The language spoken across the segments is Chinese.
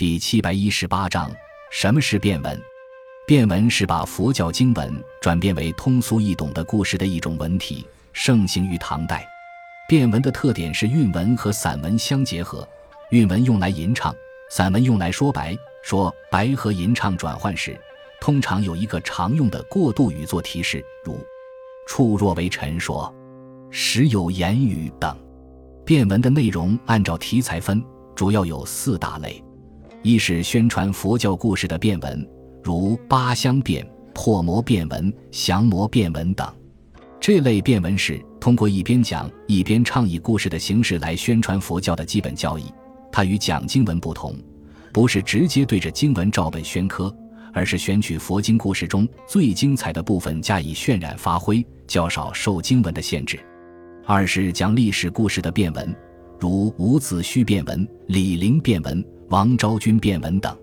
第七百一十八章：什么是变文？变文是把佛教经文转变为通俗易懂的故事的一种文体，盛行于唐代。变文的特点是韵文和散文相结合，韵文用来吟唱，散文用来说白。说白和吟唱转换时，通常有一个常用的过渡语做提示，如“处若为陈说”，“时有言语”等。变文的内容按照题材分，主要有四大类。一是宣传佛教故事的变文，如八相变、破魔变文、降魔变文等。这类变文是通过一边讲一边唱以故事的形式来宣传佛教的基本教义。它与讲经文不同，不是直接对着经文照本宣科，而是选取佛经故事中最精彩的部分加以渲染发挥，较少受经文的限制。二是讲历史故事的变文，如伍子胥变文、李陵变文。王昭君变文等，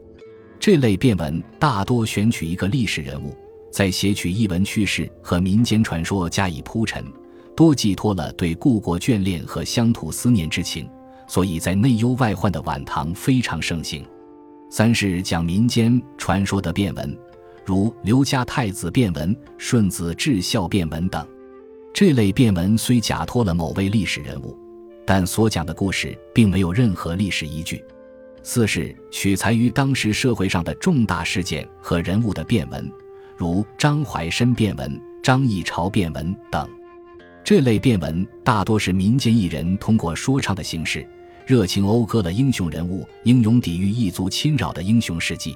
这类变文大多选取一个历史人物，在写取译文趣事和民间传说加以铺陈，多寄托了对故国眷恋和乡土思念之情，所以在内忧外患的晚唐非常盛行。三是讲民间传说的变文，如刘家太子变文、顺子至孝变文等。这类变文虽假托了某位历史人物，但所讲的故事并没有任何历史依据。四是取材于当时社会上的重大事件和人物的变文，如张怀深变文、张议潮变文等。这类变文大多是民间艺人通过说唱的形式，热情讴歌了英雄人物，英勇抵御异族侵扰的英雄事迹。